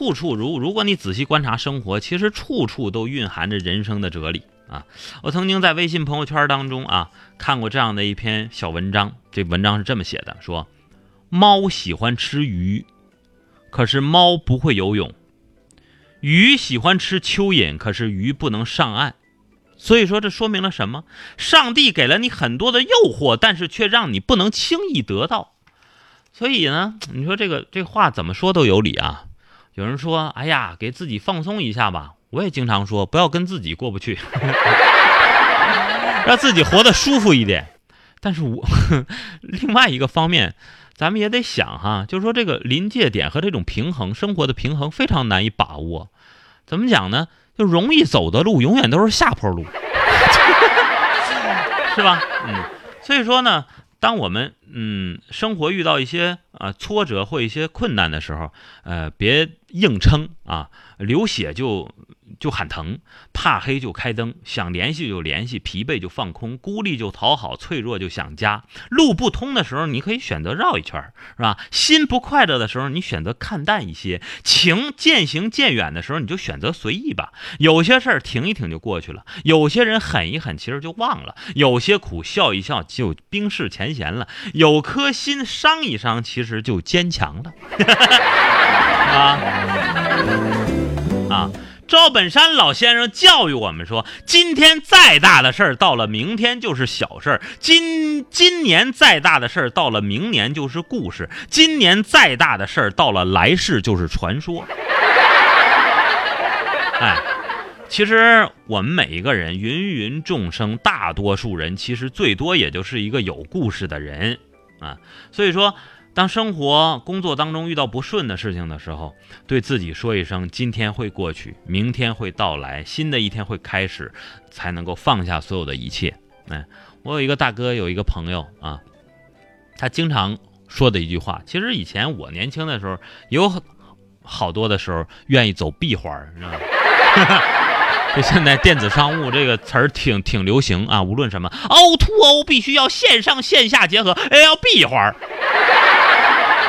处处如如果你仔细观察生活，其实处处都蕴含着人生的哲理啊。我曾经在微信朋友圈当中啊看过这样的一篇小文章，这文章是这么写的：说猫喜欢吃鱼，可是猫不会游泳；鱼喜欢吃蚯蚓，可是鱼不能上岸。所以说，这说明了什么？上帝给了你很多的诱惑，但是却让你不能轻易得到。所以呢，你说这个这话怎么说都有理啊。有人说：“哎呀，给自己放松一下吧。”我也经常说：“不要跟自己过不去，让自己活得舒服一点。”但是我 另外一个方面，咱们也得想哈，就是说这个临界点和这种平衡，生活的平衡非常难以把握。怎么讲呢？就容易走的路，永远都是下坡路，是吧？嗯，所以说呢，当我们嗯生活遇到一些啊挫折或一些困难的时候，呃，别硬撑啊，流血就。就喊疼，怕黑就开灯，想联系就联系，疲惫就放空，孤立就讨好，脆弱就想家。路不通的时候，你可以选择绕一圈，是吧？心不快乐的时候，你选择看淡一些。情渐行渐远的时候，你就选择随意吧。有些事儿停一停就过去了，有些人狠一狠，其实就忘了；有些苦笑一笑就冰释前嫌了。有颗心伤一伤，其实就坚强了。啊 啊！赵本山老先生教育我们说：今天再大的事儿，到了明天就是小事儿；今今年再大的事儿，到了明年就是故事；今年再大的事儿，到了来世就是传说。哎，其实我们每一个人，芸芸众生，大多数人其实最多也就是一个有故事的人啊。所以说。当生活、工作当中遇到不顺的事情的时候，对自己说一声“今天会过去，明天会到来，新的一天会开始”，才能够放下所有的一切。哎，我有一个大哥，有一个朋友啊，他经常说的一句话，其实以前我年轻的时候有好多的时候愿意走闭环，你知道吗？就现在电子商务这个词儿挺挺流行啊，无论什么 O to O 必须要线上线下结合，哎，要闭环。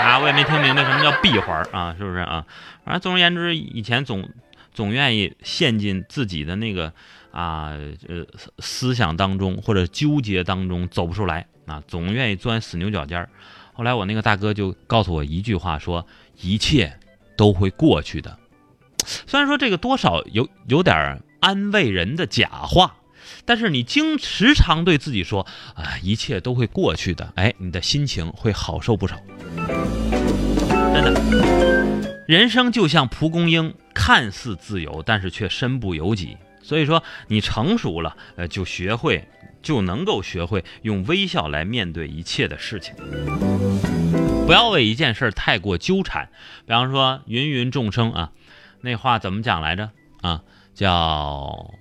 啊，我也没听明白什么叫闭环啊，是不是啊？反正总而言之，以前总总愿意陷进自己的那个啊呃思想当中或者纠结当中走不出来啊，总愿意钻死牛角尖儿。后来我那个大哥就告诉我一句话，说一切都会过去的。虽然说这个多少有有点安慰人的假话。但是你经时常对自己说啊，一切都会过去的，哎，你的心情会好受不少。真的，人生就像蒲公英，看似自由，但是却身不由己。所以说，你成熟了，呃，就学会，就能够学会用微笑来面对一切的事情。不要为一件事太过纠缠。比方说，芸芸众生啊，那话怎么讲来着？啊，叫。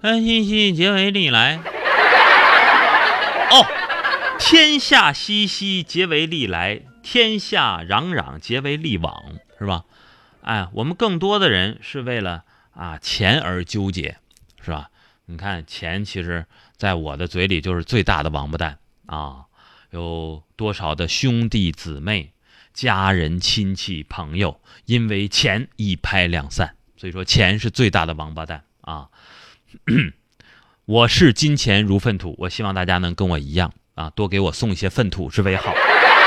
安兮兮，结为利来。哦，天下熙熙，结为利来；天下攘攘，皆为利往，是吧？哎，我们更多的人是为了啊钱而纠结，是吧？你看，钱其实在我的嘴里就是最大的王八蛋啊！有多少的兄弟姊妹、家人、亲戚、朋友，因为钱一拍两散。所以说，钱是最大的王八蛋啊！我视金钱如粪土，我希望大家能跟我一样啊，多给我送一些粪土是为好。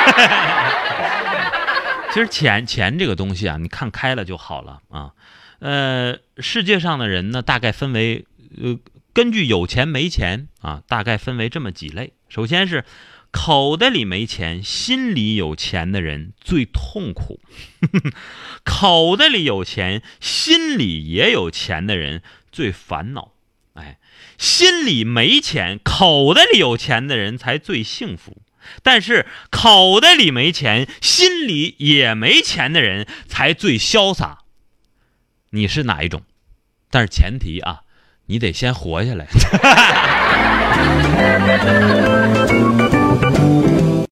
其实钱钱这个东西啊，你看开了就好了啊。呃，世界上的人呢，大概分为呃，根据有钱没钱啊，大概分为这么几类。首先是口袋里没钱，心里有钱的人最痛苦；口袋里有钱，心里也有钱的人最烦恼。哎，心里没钱，口袋里有钱的人才最幸福。但是口袋里没钱，心里也没钱的人才最潇洒。你是哪一种？但是前提啊，你得先活下来。